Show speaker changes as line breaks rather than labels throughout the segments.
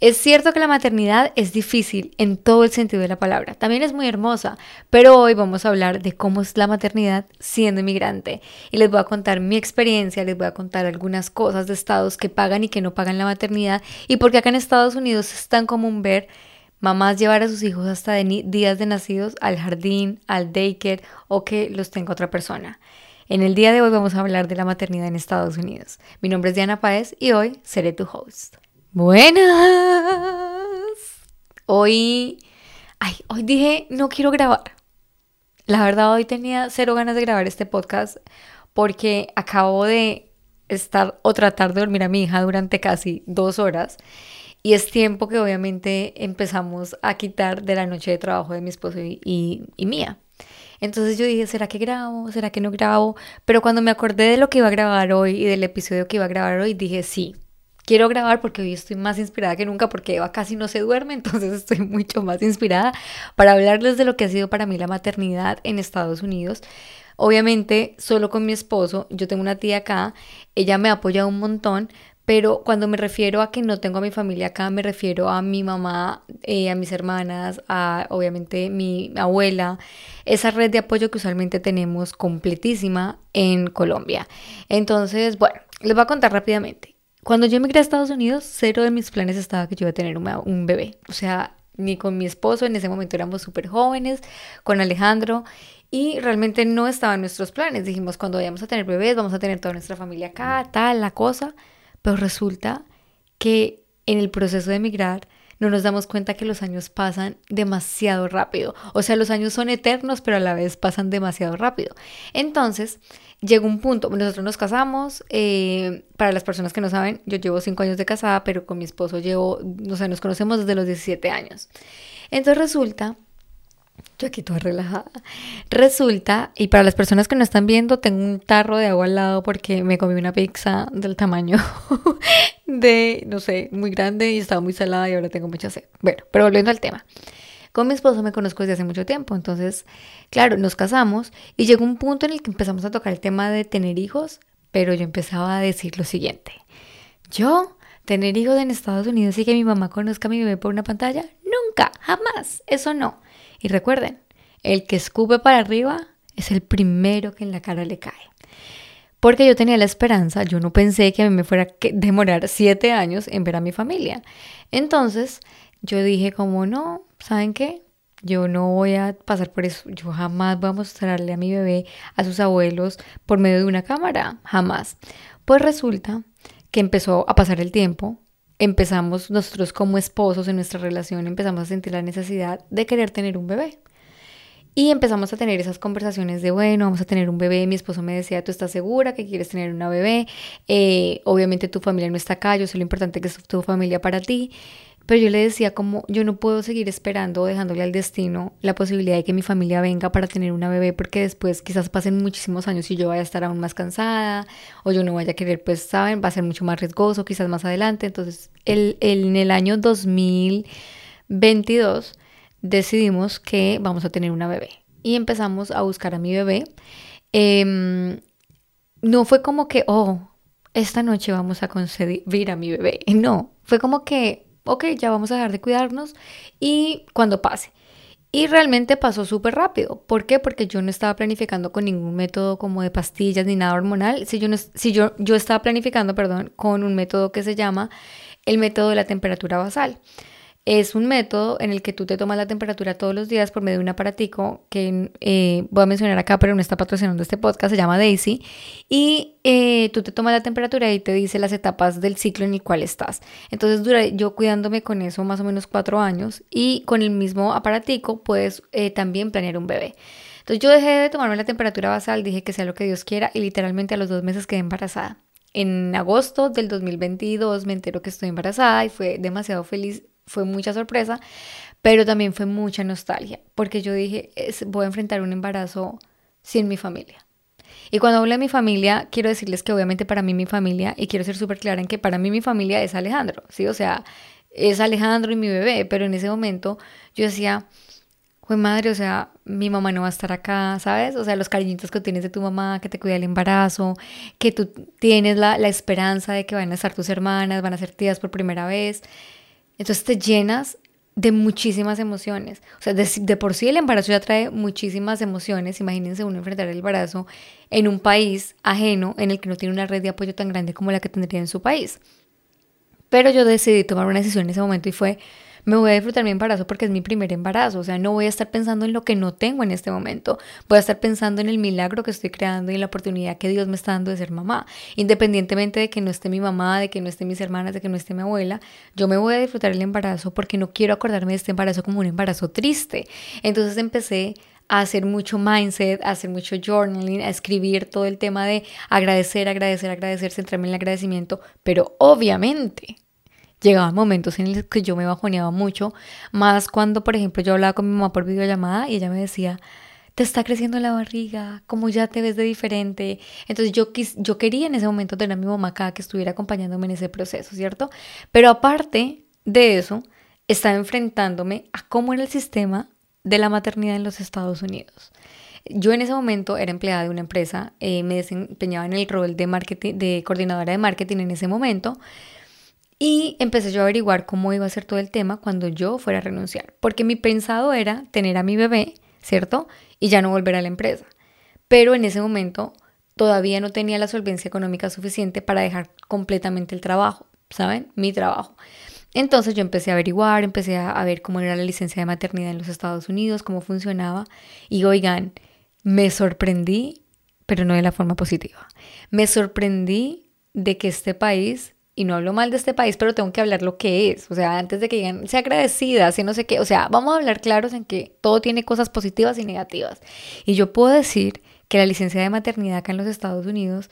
Es cierto que la maternidad es difícil en todo el sentido de la palabra, también es muy hermosa, pero hoy vamos a hablar de cómo es la maternidad siendo inmigrante y les voy a contar mi experiencia, les voy a contar algunas cosas de estados que pagan y que no pagan la maternidad y porque acá en Estados Unidos es tan común ver mamás llevar a sus hijos hasta días de nacidos al jardín, al daycare o que los tenga otra persona. En el día de hoy vamos a hablar de la maternidad en Estados Unidos. Mi nombre es Diana Paez y hoy seré tu host. Buenas. Hoy, ay, hoy dije, no quiero grabar. La verdad, hoy tenía cero ganas de grabar este podcast porque acabo de estar o tratar de dormir a mi hija durante casi dos horas. Y es tiempo que obviamente empezamos a quitar de la noche de trabajo de mi esposo y, y, mía. Entonces yo dije, ¿será que grabo? ¿Será que no grabo? Pero cuando me acordé de lo que iba a grabar hoy y del episodio que iba a grabar hoy, dije, sí, quiero grabar porque hoy estoy más inspirada que nunca porque Eva casi no se duerme, entonces estoy mucho más inspirada para hablarles de lo que ha sido para mí la maternidad en Estados Unidos. Obviamente, solo con mi esposo, yo tengo una tía acá, ella me apoya un montón, pero cuando me refiero a que no tengo a mi familia acá, me refiero a mi mamá, eh, a mis hermanas, a obviamente mi abuela, esa red de apoyo que usualmente tenemos completísima en Colombia. Entonces, bueno, les voy a contar rápidamente. Cuando yo emigré a Estados Unidos, cero de mis planes estaba que yo iba a tener un, bebé. O sea, ni con mi esposo, en ese momento éramos súper jóvenes, con Alejandro, y realmente no estaban nuestros planes. Dijimos, cuando vayamos a tener bebés, vamos a tener toda nuestra familia acá, tal, la cosa. Pero resulta que en el proceso de emigrar, no nos damos cuenta que los años pasan demasiado rápido. O sea, los años son eternos, pero a la vez pasan demasiado rápido. Entonces, llegó un punto, nosotros nos casamos, eh, para las personas que no saben, yo llevo cinco años de casada, pero con mi esposo llevo, o sea, nos conocemos desde los 17 años. Entonces resulta, yo aquí toda relajada, resulta, y para las personas que no están viendo, tengo un tarro de agua al lado porque me comí una pizza del tamaño de, no sé, muy grande y estaba muy salada y ahora tengo mucha sed. Bueno, pero volviendo al tema. Con mi esposo me conozco desde hace mucho tiempo, entonces, claro, nos casamos y llegó un punto en el que empezamos a tocar el tema de tener hijos, pero yo empezaba a decir lo siguiente. Yo, tener hijos en Estados Unidos y que mi mamá conozca a mi bebé por una pantalla, nunca, jamás, eso no. Y recuerden, el que escupe para arriba es el primero que en la cara le cae. Porque yo tenía la esperanza, yo no pensé que a mí me fuera a demorar siete años en ver a mi familia. Entonces, yo dije como no, ¿saben qué? Yo no voy a pasar por eso. Yo jamás voy a mostrarle a mi bebé a sus abuelos por medio de una cámara. Jamás. Pues resulta que empezó a pasar el tiempo. Empezamos nosotros como esposos en nuestra relación, empezamos a sentir la necesidad de querer tener un bebé. Y empezamos a tener esas conversaciones de, bueno, vamos a tener un bebé. Mi esposo me decía, ¿tú estás segura que quieres tener una bebé? Eh, obviamente tu familia no está acá, yo sé lo importante que es tu familia para ti. Pero yo le decía como yo no puedo seguir esperando o dejándole al destino la posibilidad de que mi familia venga para tener una bebé porque después quizás pasen muchísimos años y yo vaya a estar aún más cansada o yo no vaya a querer, pues saben, va a ser mucho más riesgoso quizás más adelante. Entonces el, en el año 2022 decidimos que vamos a tener una bebé y empezamos a buscar a mi bebé. Em, no fue como que, oh, esta noche vamos a concebir a mi bebé. No, fue como que ok, ya vamos a dejar de cuidarnos y cuando pase. Y realmente pasó súper rápido. ¿Por qué? Porque yo no estaba planificando con ningún método como de pastillas ni nada hormonal. Si yo, no, si yo, yo estaba planificando, perdón, con un método que se llama el método de la temperatura basal. Es un método en el que tú te tomas la temperatura todos los días por medio de un aparatico que eh, voy a mencionar acá, pero no está patrocinando este podcast, se llama Daisy. Y eh, tú te tomas la temperatura y te dice las etapas del ciclo en el cual estás. Entonces, duré yo cuidándome con eso más o menos cuatro años y con el mismo aparatico puedes eh, también planear un bebé. Entonces, yo dejé de tomarme la temperatura basal, dije que sea lo que Dios quiera y literalmente a los dos meses quedé embarazada. En agosto del 2022 me entero que estoy embarazada y fue demasiado feliz fue mucha sorpresa, pero también fue mucha nostalgia, porque yo dije, voy a enfrentar un embarazo sin mi familia. Y cuando hablo de mi familia, quiero decirles que obviamente para mí mi familia, y quiero ser súper clara en que para mí mi familia es Alejandro, ¿sí? O sea, es Alejandro y mi bebé, pero en ese momento yo decía, fue madre, o sea, mi mamá no va a estar acá, ¿sabes? O sea, los cariñitos que tienes de tu mamá, que te cuida el embarazo, que tú tienes la, la esperanza de que van a estar tus hermanas, van a ser tías por primera vez Entonces te llenas de muchísimas emociones. O sea, de, por sí el embarazo ya trae muchísimas emociones. Imagínense uno enfrentar el embarazo en un país ajeno en el que no tiene una red de apoyo tan grande como la que tendría en su país. Pero yo decidí tomar una decisión en ese momento y fue, me voy a disfrutar mi embarazo porque es mi primer embarazo, o sea, no voy a estar pensando en lo que no tengo en este momento, voy a estar pensando en el milagro que estoy creando y en la oportunidad que Dios me está dando de ser mamá, independientemente de que no esté mi mamá, de que no esté mis hermanas, de que no esté mi abuela, yo me voy a disfrutar el embarazo porque no quiero acordarme de este embarazo como un embarazo triste. Entonces empecé a hacer mucho mindset, a hacer mucho journaling, a escribir todo el tema de agradecer, agradecer, agradecer, centrarme en el agradecimiento, pero obviamente llegaban momentos en los que yo me bajoneaba mucho, más cuando, por ejemplo, yo hablaba con mi mamá por videollamada y ella me decía, te está creciendo la barriga, como ya te ves de diferente. Entonces yo, yo quería en ese momento tener a mi mamá acá que estuviera acompañándome en ese proceso, ¿cierto? Pero aparte de eso, estaba enfrentándome a cómo era el sistema de la maternidad en los Estados Unidos. Yo en ese momento era empleada de una empresa, eh, me desempeñaba en el rol de, marketing, de coordinadora de marketing en ese momento, y empecé yo a averiguar cómo iba a ser todo el tema cuando yo fuera a renunciar, porque mi pensado era tener a mi bebé, ¿cierto? Y ya no volver a la empresa. Pero en ese momento todavía no tenía la solvencia económica suficiente para dejar completamente el trabajo, ¿saben? Mi trabajo. Entonces yo empecé a averiguar, empecé a ver cómo era la licencia de maternidad en los Estados Unidos, cómo funcionaba. Y oigan, me sorprendí, pero no de la forma positiva. Me sorprendí de que este país y no hablo mal de este país, pero tengo que hablar lo que es. O sea, antes de que digan, sea agradecida, sea no sé qué. O sea, vamos a hablar claros en que todo tiene cosas positivas y negativas. Y yo puedo decir que la licencia de maternidad acá en los Estados Unidos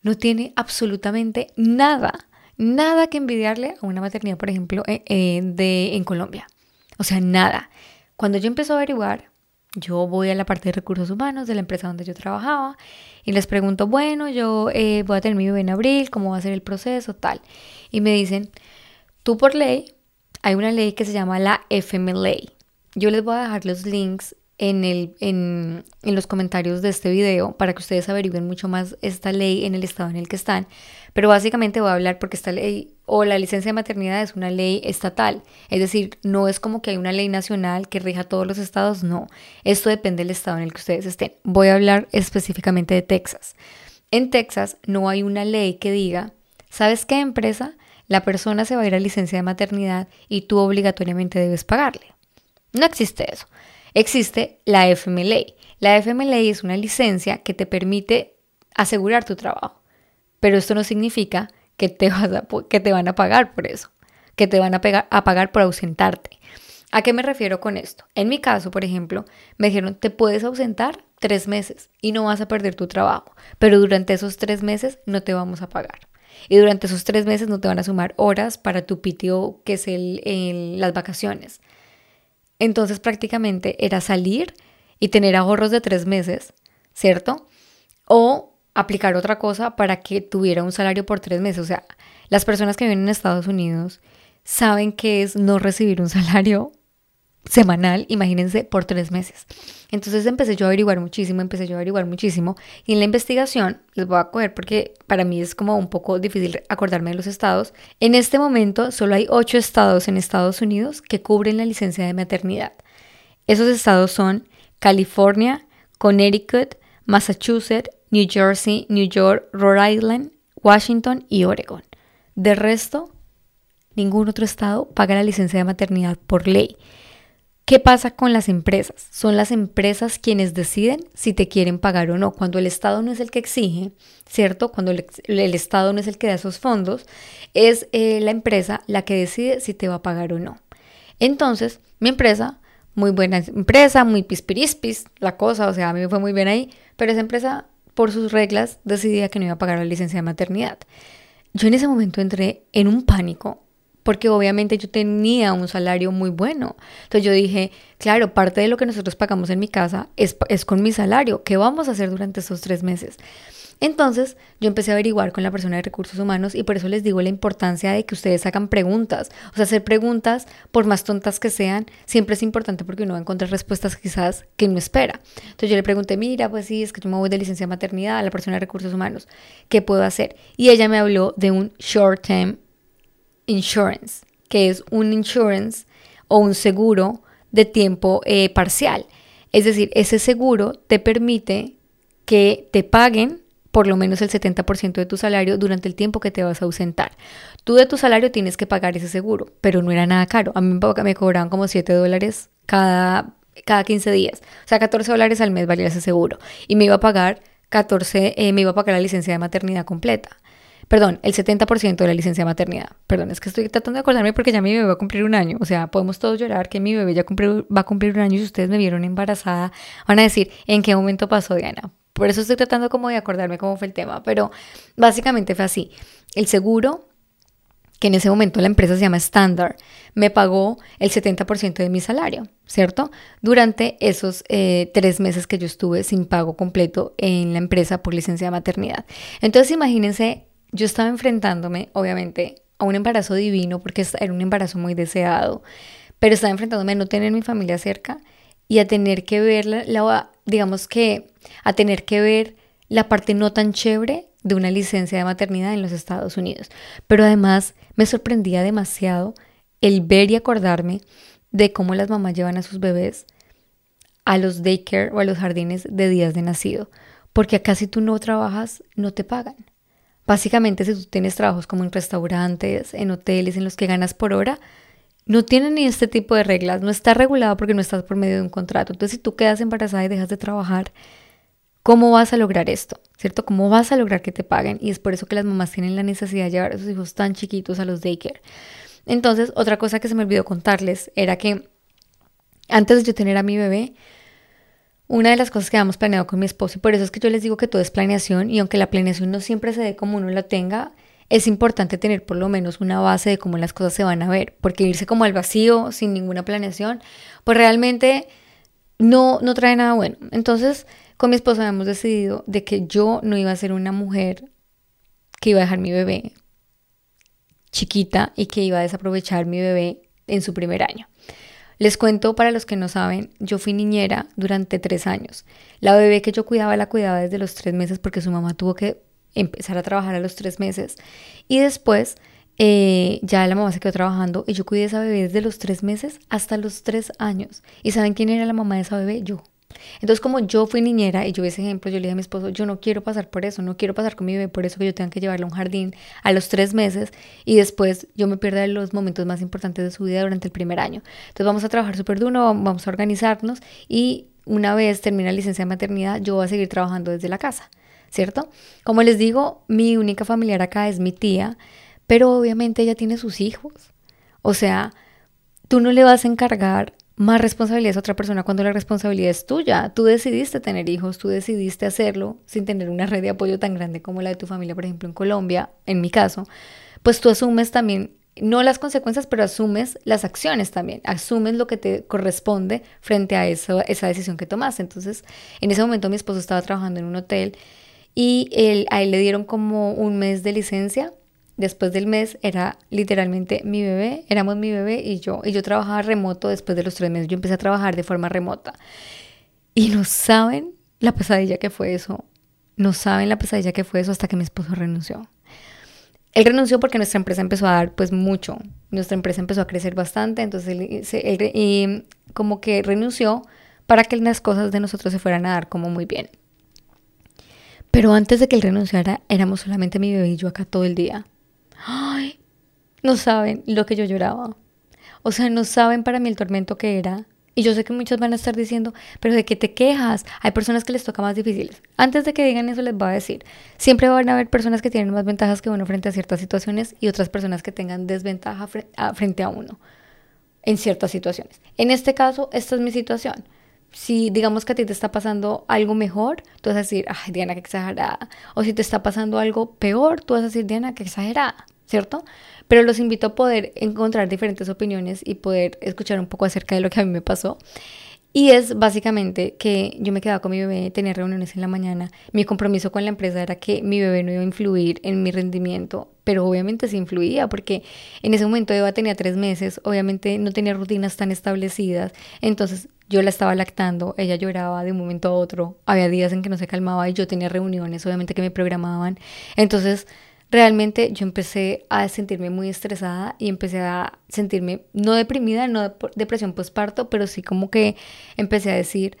no tiene absolutamente nada, nada que envidiarle a una maternidad, por ejemplo, eh, eh, de, en Colombia. O sea, nada. Cuando yo empecé a averiguar, yo voy a la parte de recursos humanos de la empresa donde yo trabajaba y les pregunto, bueno, yo eh, voy a tener mi bebé en abril, ¿cómo va a ser el proceso? Tal. Y me dicen, tú por ley, hay una ley que se llama la FMLA. Yo les voy a dejar los links en, el, en, en los comentarios de este video para que ustedes averigüen mucho más esta ley en el estado en el que están. Pero básicamente voy a hablar porque esta ley o la licencia de maternidad es una ley estatal. Es decir, no es como que hay una ley nacional que rija todos los estados, no. Esto depende del estado en el que ustedes estén. Voy a hablar específicamente de Texas. En Texas no hay una ley que diga, ¿sabes qué empresa? La persona se va a ir a licencia de maternidad y tú obligatoriamente debes pagarle. No existe eso. Existe la FMLA. La FMLA es una licencia que te permite asegurar tu trabajo. Pero esto no significa que te, van a pagar por eso, que te van a, pagar por ausentarte. ¿A qué me refiero con esto? En mi caso, por ejemplo, me dijeron, te puedes ausentar tres meses y no vas a perder tu trabajo, pero durante esos tres meses no te vamos a pagar. Y durante esos tres meses no te van a sumar horas para tu PTO, que es el, las vacaciones. Entonces prácticamente era salir y tener ahorros de tres meses, ¿cierto? O aplicar otra cosa para que tuviera un salario por tres meses. O sea, las personas que viven en Estados Unidos saben que es no recibir un salario semanal, imagínense, por tres meses. Entonces empecé yo a averiguar muchísimo, empecé yo a averiguar muchísimo. Y en la investigación, les voy a coger porque para mí es como un poco difícil acordarme de los estados. En este momento solo hay ocho estados en Estados Unidos que cubren la licencia de maternidad. Esos estados son California, Connecticut, Massachusetts, New Jersey, New York, Rhode Island, Washington y Oregon. De resto, ningún otro estado paga la licencia de maternidad por ley. ¿Qué pasa con las empresas? Son las empresas quienes deciden si te quieren pagar o no. Cuando el Estado no es el que exige, ¿cierto? Cuando el, Estado no es el que da esos fondos, es eh, la empresa la que decide si te va a pagar o no. Entonces, mi empresa, muy buena empresa, muy pispirispis, la cosa, o sea, a mí me fue muy bien ahí, pero esa empresa por sus reglas, decidía que no iba a pagar la licencia de maternidad. Yo en ese momento entré en un pánico porque obviamente yo tenía un salario muy bueno. Entonces yo dije, claro, parte de lo que nosotros pagamos en mi casa es, es con mi salario. ¿Qué vamos a hacer durante esos tres meses? Entonces yo empecé a averiguar con la persona de recursos humanos y por eso les digo la importancia de que ustedes hagan preguntas. O sea, hacer preguntas, por más tontas que sean, siempre es importante porque uno va a encontrar respuestas quizás que no espera. Entonces yo le pregunté, mira, pues sí, es que yo me voy de licencia de maternidad a la persona de recursos humanos, ¿qué puedo hacer? Y ella me habló de un short-term insurance. que es un insurance o un seguro de tiempo eh, parcial. Es decir, ese seguro te permite que te paguen por lo menos el 70% de tu salario durante el tiempo que te vas a ausentar. Tú de tu salario tienes que pagar ese seguro, pero no era nada caro. A mí me cobraban como 7 dólares cada, cada 15 días. O sea, 14 dólares al mes valía ese seguro. Y me iba a pagar 14, eh, me iba a pagar la licencia de maternidad completa. Perdón, el 70% de la licencia de maternidad. Perdón, es que estoy tratando de acordarme porque ya mi bebé va a cumplir un año. O sea, podemos todos llorar que mi bebé ya va a cumplir un año y si ustedes me vieron embarazada, van a decir, ¿en qué momento pasó Diana? Por eso estoy tratando como de acordarme cómo fue el tema, pero básicamente fue así. El seguro, que en ese momento la empresa se llama Standard, me pagó el 70% de mi salario, ¿cierto? Durante esos eh, tres meses que yo estuve sin pago completo en la empresa por licencia de maternidad. Entonces imagínense, yo estaba enfrentándome, obviamente, a un embarazo divino, porque era un embarazo muy deseado, pero estaba enfrentándome a no tener mi familia cerca y a tener que ver la, digamos que, a tener que ver la parte no tan chévere de una licencia de maternidad en los Estados Unidos. Pero además me sorprendía demasiado el ver y acordarme de cómo las mamás llevan a sus bebés a los daycare o a los jardines de días de nacido, porque acá si tú no trabajas no te pagan. Básicamente si tú tienes trabajos como en restaurantes, en hoteles en los que ganas por hora, no tiene ni este tipo de reglas, no está regulado porque no estás por medio de un contrato. Entonces, si tú quedas embarazada y dejas de trabajar, ¿cómo vas a lograr esto? ¿Cierto? ¿Cómo vas a lograr que te paguen? Y es por eso que las mamás tienen la necesidad de llevar a sus hijos tan chiquitos a los daycare. Entonces, otra cosa que se me olvidó contarles era que antes de yo tener a mi bebé, una de las cosas que habíamos planeado con mi esposo, y por eso es que yo les digo que todo es planeación, y aunque la planeación no siempre se dé como uno la tenga, es importante tener por lo menos una base de cómo las cosas se van a ver, porque irse como al vacío sin ninguna planeación, pues realmente no, no trae nada bueno. Entonces, con mi esposo habíamos decidido de que yo no iba a ser una mujer que iba a dejar mi bebé chiquita y que iba a desaprovechar mi bebé en su primer año. Les cuento para los que no saben, yo fui niñera durante tres años. La bebé que yo cuidaba la cuidaba desde los tres meses porque su mamá tuvo que empezar a trabajar a los tres meses. Y después eh, ya la mamá se quedó trabajando y yo cuidé a esa bebé desde los tres meses hasta los tres años. ¿Y saben quién era la mamá de esa bebé? Yo. Entonces, como yo fui niñera y yo ese ejemplo, yo le dije a mi esposo, yo no quiero pasar por eso, no quiero pasar con mi bebé por eso que yo tenga que llevarla a un jardín a los tres meses y después yo me pierda los momentos más importantes de su vida durante el primer año. Entonces, vamos a trabajar súper duro, vamos a organizarnos y una vez termine la licencia de maternidad, yo voy a seguir trabajando desde la casa. ¿cierto? Como les digo, mi única familiar acá es mi tía, pero obviamente ella tiene sus hijos. O sea, tú no le vas a encargar más responsabilidades a otra persona cuando la responsabilidad es tuya. Tú decidiste tener hijos, tú decidiste hacerlo sin tener una red de apoyo tan grande como la de tu familia, por ejemplo, en Colombia, en mi caso. Pues tú asumes también, no las consecuencias, pero asumes las acciones también, asumes lo que te corresponde frente a esa decisión que tomaste. Entonces, en ese momento mi esposo estaba trabajando en un hotel y él, a él le dieron como un mes de licencia. Después del mes era literalmente mi bebé, éramos mi bebé y yo. Y yo trabajaba remoto después de los tres meses. Yo empecé a trabajar de forma remota. Y no saben la pesadilla que fue eso. No saben la pesadilla que fue eso hasta que mi esposo renunció. Él renunció porque nuestra empresa empezó a dar pues mucho. Nuestra empresa empezó a crecer bastante. Entonces él, y como que renunció para que las cosas de nosotros se fueran a dar como muy bien. Pero antes de que él renunciara, éramos solamente mi bebé y yo acá todo el día. Ay, no saben lo que yo lloraba. O sea, no saben para mí el tormento que era. Y yo sé que muchos van a estar diciendo, pero ¿de qué te quejas? Hay personas que les toca más difíciles. Antes de que digan eso, les voy a decir, siempre van a haber personas que tienen más ventajas que uno frente a ciertas situaciones y otras personas que tengan desventaja frente a uno en ciertas situaciones. En este caso, esta es mi situación si digamos que a ti te está pasando algo mejor, tú vas a decir, ay, Diana, qué exagerada. O si te está pasando algo peor, tú vas a decir, Diana, qué exagerada, ¿cierto? Pero los invito a poder encontrar diferentes opiniones y poder escuchar un poco acerca de lo que a mí me pasó. Y es básicamente que yo me quedaba con mi bebé, tenía reuniones en la mañana. Mi compromiso con la empresa era que mi bebé no iba a influir en mi rendimiento, pero obviamente sí influía porque en ese momento Eva tenía tres meses, obviamente no tenía rutinas tan establecidas. Entonces yo la estaba lactando, ella lloraba de un momento a otro, había días en que no se calmaba y yo tenía reuniones, obviamente que me programaban. Entonces, realmente yo empecé a sentirme muy estresada y empecé a sentirme no deprimida, no depresión postparto, pero sí como que empecé a decir,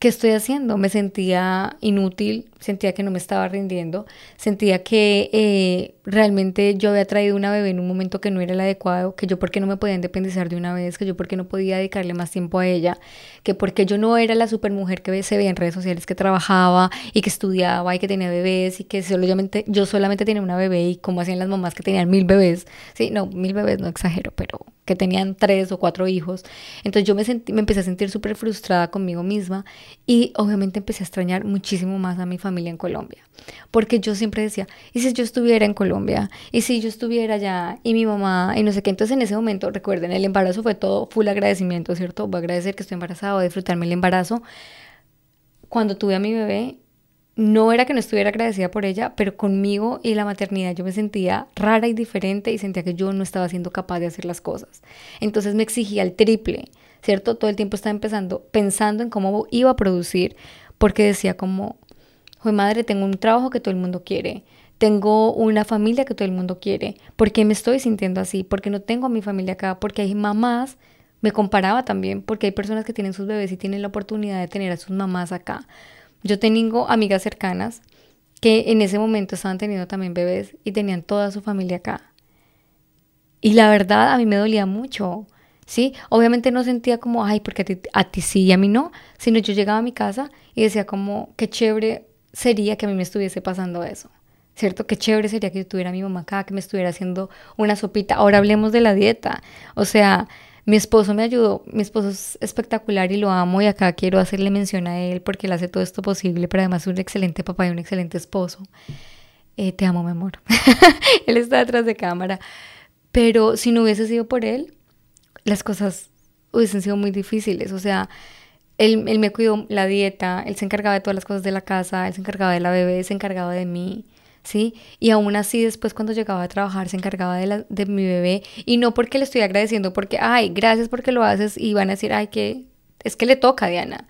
¿qué estoy haciendo? Me sentía inútil, sentía que no me estaba rindiendo, sentía que eh, realmente yo había traído una bebé en un momento que no era el adecuado, que yo porque no me podía independizar de una vez, que yo porque no podía dedicarle más tiempo a ella, que porque yo no era la supermujer que se veía en redes sociales que trabajaba y que estudiaba y que tenía bebés y que solamente, yo solamente tenía una bebé y como hacían las mamás que tenían mil bebés, sí, no, mil bebés no exagero, pero que tenían tres o cuatro hijos. Entonces yo me, sentí, me empecé a sentir súper frustrada conmigo misma y obviamente empecé a extrañar muchísimo más a mi familia en Colombia. Porque yo siempre decía, ¿y si yo estuviera en Colombia? ¿Y si yo estuviera allá? Y mi mamá, y no sé qué. Entonces en ese momento, recuerden, el embarazo fue todo full agradecimiento, ¿cierto? Voy a agradecer que estoy embarazada, voy a disfrutarme el embarazo. Cuando tuve a mi bebé, no era que no estuviera agradecida por ella, pero conmigo y la maternidad yo me sentía rara y diferente y sentía que yo no estaba siendo capaz de hacer las cosas. Entonces me exigía el triple, ¿cierto? Todo el tiempo estaba empezando, pensando en cómo iba a producir, porque decía como, joder madre, tengo un trabajo que todo el mundo quiere, tengo una familia que todo el mundo quiere, ¿por qué me estoy sintiendo así? Porque no tengo a mi familia acá, porque hay mamás, me comparaba también, porque hay personas que tienen sus bebés y tienen la oportunidad de tener a sus mamás acá yo tengo amigas cercanas que en ese momento estaban teniendo también bebés y tenían toda su familia acá. Y la verdad a mí me dolía mucho, ¿sí? Obviamente no sentía como, ay, porque a ti, sí y a mí no, sino yo llegaba a mi casa y decía como, qué chévere sería que a mí me estuviese pasando eso. ¿Cierto? Qué chévere sería que yo tuviera a mi mamá acá, que me estuviera haciendo una sopita. Ahora hablemos de la dieta. O sea, mi esposo me ayudó, mi esposo es espectacular y lo amo y acá quiero hacerle mención a él porque él hace todo esto posible, pero además es un excelente papá y un excelente esposo. Eh, te amo, mi amor. él está detrás de cámara. Pero si no hubiese sido por él, las cosas hubiesen sido muy difíciles. O sea, él, él me cuidó la dieta, él se encargaba de todas las cosas de la casa, él se encargaba de la bebé, se encargaba de mí. ¿sí? Y aún así después cuando llegaba a trabajar se encargaba de, la, de mi bebé y no porque le estoy agradeciendo, porque, ay, gracias porque lo haces y van a decir, ay, que es que le toca Diana.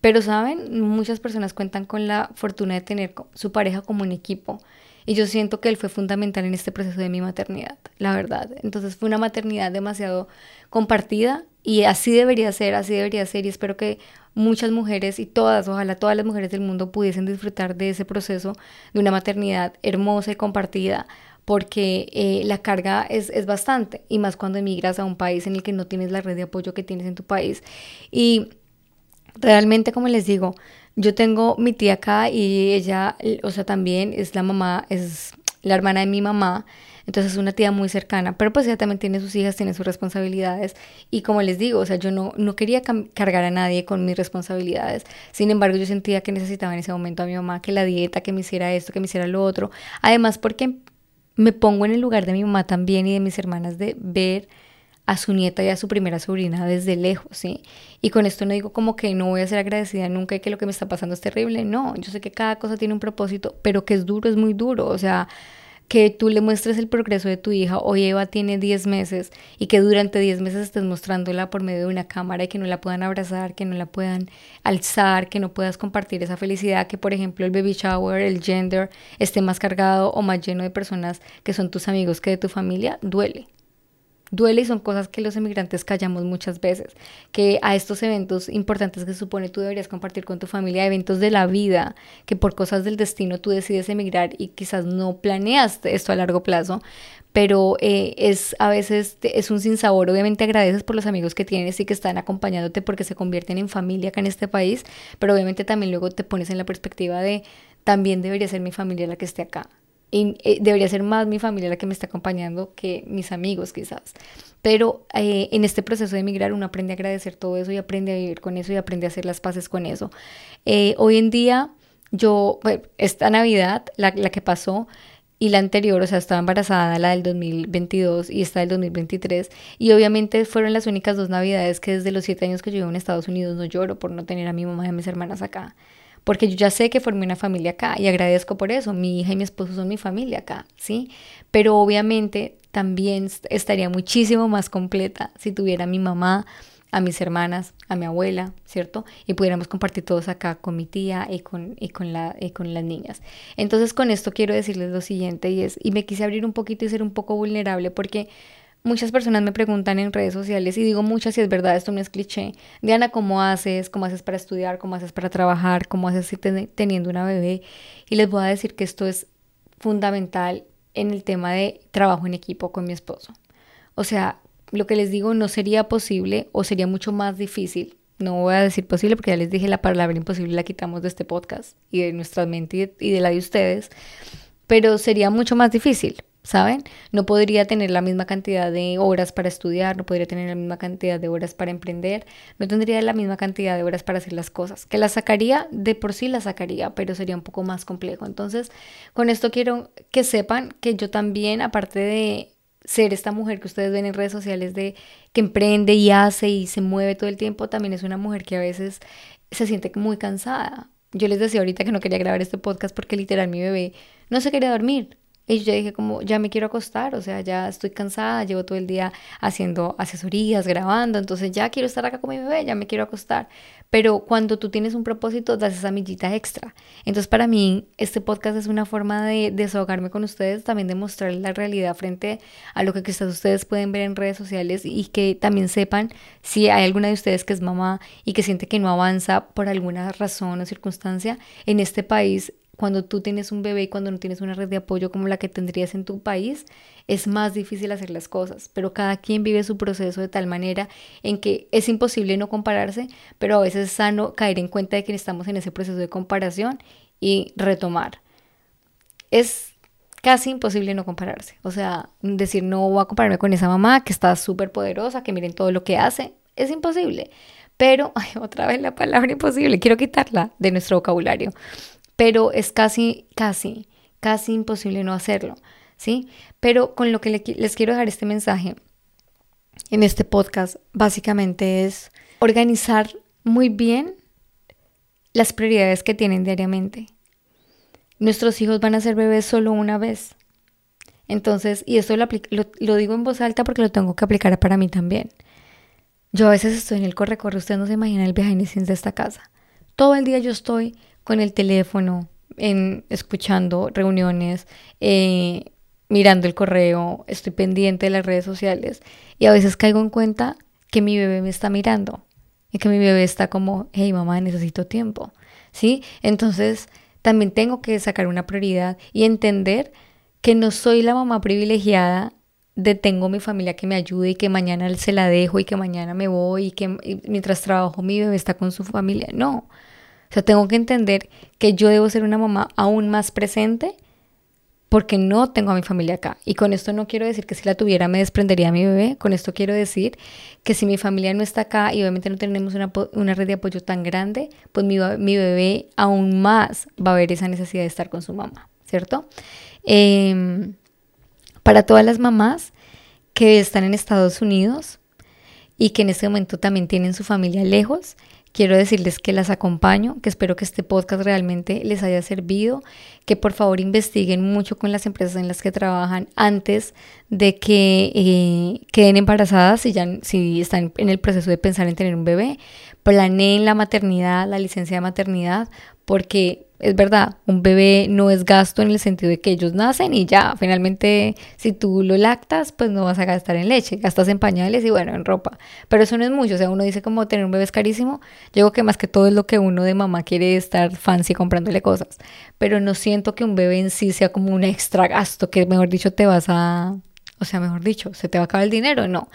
Pero, ¿saben? Muchas personas cuentan con la fortuna de tener su pareja como un equipo. Y yo siento que él fue fundamental en este proceso de mi maternidad, la verdad. Entonces fue una maternidad demasiado compartida y así debería ser, así debería ser. Y espero que muchas mujeres y todas, ojalá todas las mujeres del mundo pudiesen disfrutar de ese proceso de una maternidad hermosa y compartida, porque eh, la carga es, es bastante, y más cuando emigras a un país en el que no tienes la red de apoyo que tienes en tu país. Y realmente, como les digo, yo tengo mi tía acá y ella, o sea, también es la mamá, es la hermana de mi mamá. Entonces es una tía muy cercana, pero pues ella también tiene sus hijas, tiene sus responsabilidades y como les digo, o sea, yo no, no quería cargar a nadie con mis responsabilidades. Sin embargo, yo sentía que necesitaba en ese momento a mi mamá que la dieta, que me hiciera esto, que me hiciera lo otro. Además, porque me pongo en el lugar de mi mamá también y de mis hermanas de ver a su nieta y a su primera sobrina desde lejos, ¿sí? Y con esto no digo como que no voy a ser agradecida nunca y que lo que me está pasando es terrible, no, yo sé que cada cosa tiene un propósito, pero que es duro, es muy duro, o sea, que tú le muestres el progreso de tu hija, hoy Eva tiene 10 meses y que durante 10 meses estés mostrándola por medio de una cámara y que no la puedan abrazar, que no la puedan alzar, que no puedas compartir esa felicidad, que por ejemplo el baby shower, el gender esté más cargado o más lleno de personas que son tus amigos que de tu familia, duele duele y son cosas que los emigrantes callamos muchas veces, que a estos eventos importantes que supone tú deberías compartir con tu familia, eventos de la vida, que por cosas del destino tú decides emigrar y quizás no planeaste esto a largo plazo, pero eh, es a veces es un sinsabor, obviamente agradeces por los amigos que tienes y que están acompañándote porque se convierten en familia acá en este país, pero obviamente también luego te pones en la perspectiva de también debería ser mi familia la que esté acá, eh, debería ser más mi familia la que me está acompañando que mis amigos quizás. Pero eh, en este proceso de emigrar uno aprende a agradecer todo eso y aprende a vivir con eso y aprende a hacer las paces con eso. Eh, hoy en día, yo, esta Navidad, la, la que pasó, y la anterior, o sea, estaba embarazada, la del 2022 y esta del 2023. Y obviamente fueron las únicas dos navidades que desde los siete años que yo vivo en Estados Unidos no lloro por no tener a mi mamá y a mis hermanas acá porque yo ya sé que formé una familia acá y agradezco por eso. Mi hija y mi esposo son mi familia acá, ¿sí? Pero obviamente también estaría muchísimo más completa si tuviera a mi mamá, a mis hermanas, a mi abuela, ¿cierto? Y pudiéramos compartir todos acá con mi tía y con, y con, la, y con las niñas. Entonces con esto quiero decirles lo siguiente y es, y me quise abrir un poquito y ser un poco vulnerable porque muchas personas me preguntan en redes sociales y digo muchas y es verdad, esto no es cliché. Diana, ¿cómo haces? ¿Cómo haces para estudiar? ¿Cómo haces para trabajar? ¿Cómo haces teniendo una bebé? Y les voy a decir que esto es fundamental en el tema de trabajo en equipo con mi esposo. O sea, lo que les digo no sería posible o sería mucho más difícil. No voy a decir posible porque ya les dije la palabra imposible la quitamos de este podcast y de nuestra mente y de la de ustedes, pero sería mucho más difícil ¿saben? No podría tener la misma cantidad de horas para estudiar, no podría tener la misma cantidad de horas para emprender, no tendría la misma cantidad de horas para hacer las cosas. Que las sacaría, de por sí las sacaría, pero sería un poco más complejo. Entonces, con esto quiero que sepan que yo también, aparte de ser esta mujer que ustedes ven en redes sociales de que emprende y hace y se mueve todo el tiempo, también es una mujer que a veces se siente muy cansada. Yo les decía ahorita que no quería grabar este podcast porque literal mi bebé no se quería dormir. Y yo dije como, ya me quiero acostar, o sea, ya estoy cansada, llevo todo el día haciendo asesorías, grabando, entonces ya quiero estar acá con mi bebé, ya me quiero acostar. Pero cuando tú tienes un propósito, das esa millita extra. Entonces para mí, este podcast es una forma de desahogarme con ustedes, también de mostrarles la realidad frente a lo que quizás ustedes pueden ver en redes sociales y que también sepan si hay alguna de ustedes que es mamá y que siente que no avanza por alguna razón o circunstancia, en este país cuando tú tienes un bebé y cuando no tienes una red de apoyo como la que tendrías en tu país, es más difícil hacer las cosas, pero cada quien vive su proceso de tal manera en que es imposible no compararse, pero a veces es sano caer en cuenta de que estamos en ese proceso de comparación y retomar. Es casi imposible no compararse, o sea, decir no voy a compararme con esa mamá que está súper poderosa, que miren todo lo que hace, es imposible. Pero, ay, otra vez la palabra imposible, quiero quitarla de nuestro vocabulario pero es casi, casi, casi imposible no hacerlo, ¿sí? Pero con lo que les quiero dejar este mensaje en este podcast, básicamente es organizar muy bien las prioridades que tienen diariamente. Nuestros hijos van a ser bebés solo una vez. Entonces, y esto lo, digo en voz alta porque lo tengo que aplicar para mí también. Yo a veces estoy en el corre-corre, ustedes no se imaginan el behind the scenes de esta casa. Todo el día yo estoy con el teléfono, en, escuchando reuniones, eh, mirando el correo, estoy pendiente de las redes sociales y a veces caigo en cuenta que mi bebé me está mirando y que mi bebé está como, hey mamá, necesito tiempo, ¿sí? Entonces también tengo que sacar una prioridad y entender que no soy la mamá privilegiada de tengo mi familia que me ayude y que mañana se la dejo y que mañana me voy y que mientras trabajo mi bebé está con su familia. No, tengo que entender que yo debo ser una mamá aún más presente porque no tengo a mi familia acá. Y con esto no quiero decir que si la tuviera me desprendería a mi bebé, con esto quiero decir que si mi familia no está acá y obviamente no tenemos una, una red de apoyo tan grande, pues mi, mi, bebé aún más va a ver esa necesidad de estar con su mamá, ¿cierto? Em, para todas las mamás que están en Estados Unidos y que en este momento también tienen su familia lejos, Quiero decirles que las acompaño, que espero que este podcast realmente les haya servido, que por favor investiguen mucho con las empresas en las que trabajan antes de que eh, queden embarazadas, si, ya, si están en el proceso de pensar en tener un bebé, planeen la maternidad, la licencia de maternidad, porque es verdad, un bebé no es gasto en el sentido de que ellos nacen y ya, finalmente si tú lo lactas, pues no vas a gastar en leche, gastas en pañales y bueno, en ropa. Pero eso no es mucho, o sea, uno dice como tener un bebé es carísimo, yo digo que más que todo es lo que uno de mamá quiere estar fancy comprándole cosas, pero no siento que un bebé en sí sea como un extra gasto, que mejor dicho te vas a, o sea, mejor dicho, se te va a acabar el dinero, no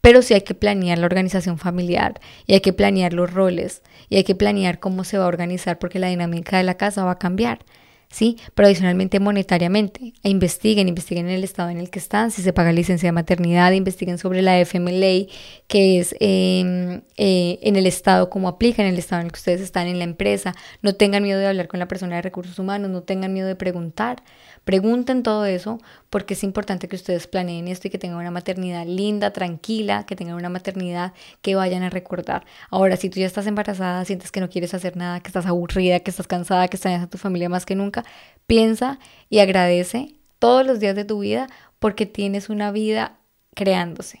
pero sí hay que planear la organización familiar y hay que planear los roles y hay que planear cómo se va a organizar porque la dinámica de la casa va a cambiar. ¿sí? Pero adicionalmente monetariamente. E investiguen, investiguen en el estado en el que están, si se paga licencia de maternidad, investiguen sobre la FMLA, que es em, eh, en el estado, cómo aplica en el estado en el que ustedes están en la empresa. No tengan miedo de hablar con la persona de recursos humanos, no tengan miedo de preguntar. Pregunten todo eso porque es importante que ustedes planeen esto y que tengan una maternidad linda, tranquila, que tengan una maternidad que vayan a recordar. Ahora, si tú ya estás embarazada, sientes que no quieres hacer nada, que estás aburrida, que estás cansada, que extrañas a tu familia más que nunca, piensa y agradece todos los días de tu vida porque tienes una vida creándose.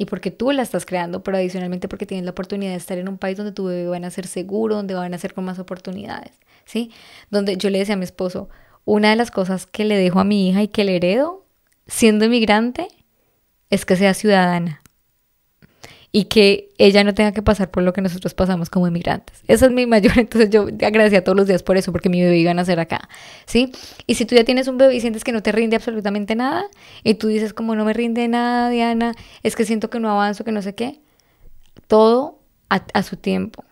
y porque tú la estás creando, pero adicionalmente porque tienes la oportunidad de estar en un país donde tu bebé van a ser seguro, donde van a ser con más oportunidades, ¿sí? Donde yo le decía a mi esposo, una de las cosas que le dejo a mi hija y que le heredo siendo inmigrante es que sea ciudadana y que ella no tenga que pasar por lo que nosotros pasamos como inmigrantes. Esa es mi mayor, entonces yo agradecía todos los días por eso, porque mi bebé iba a nacer acá, ¿sí? Y si tú ya tienes un bebé y sientes que no te rinde absolutamente nada, y tú dices como no me rinde nada, Diana, es que siento que no avanzo, que no sé qué, todo a, su tiempo.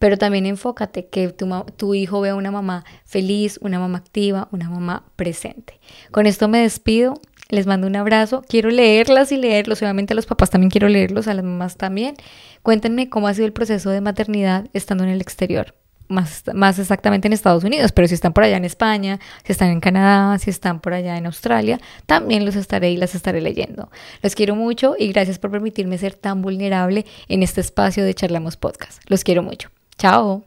Pero también enfócate que tu, tu hijo vea una mamá feliz, una mamá activa, una mamá presente. Con esto me despido. Les mando un abrazo. Quiero leerlas y leerlos. Obviamente a los papás también quiero leerlos, a las mamás también. Cuéntenme cómo ha sido el proceso de maternidad estando en el exterior. Más, más exactamente en Estados Unidos, pero si están por allá en España, si están en Canadá, si están por allá en Australia, también los estaré y las estaré leyendo. Los quiero mucho y gracias por permitirme ser tan vulnerable en este espacio de Charlamos Podcast. Los quiero mucho. Tchau!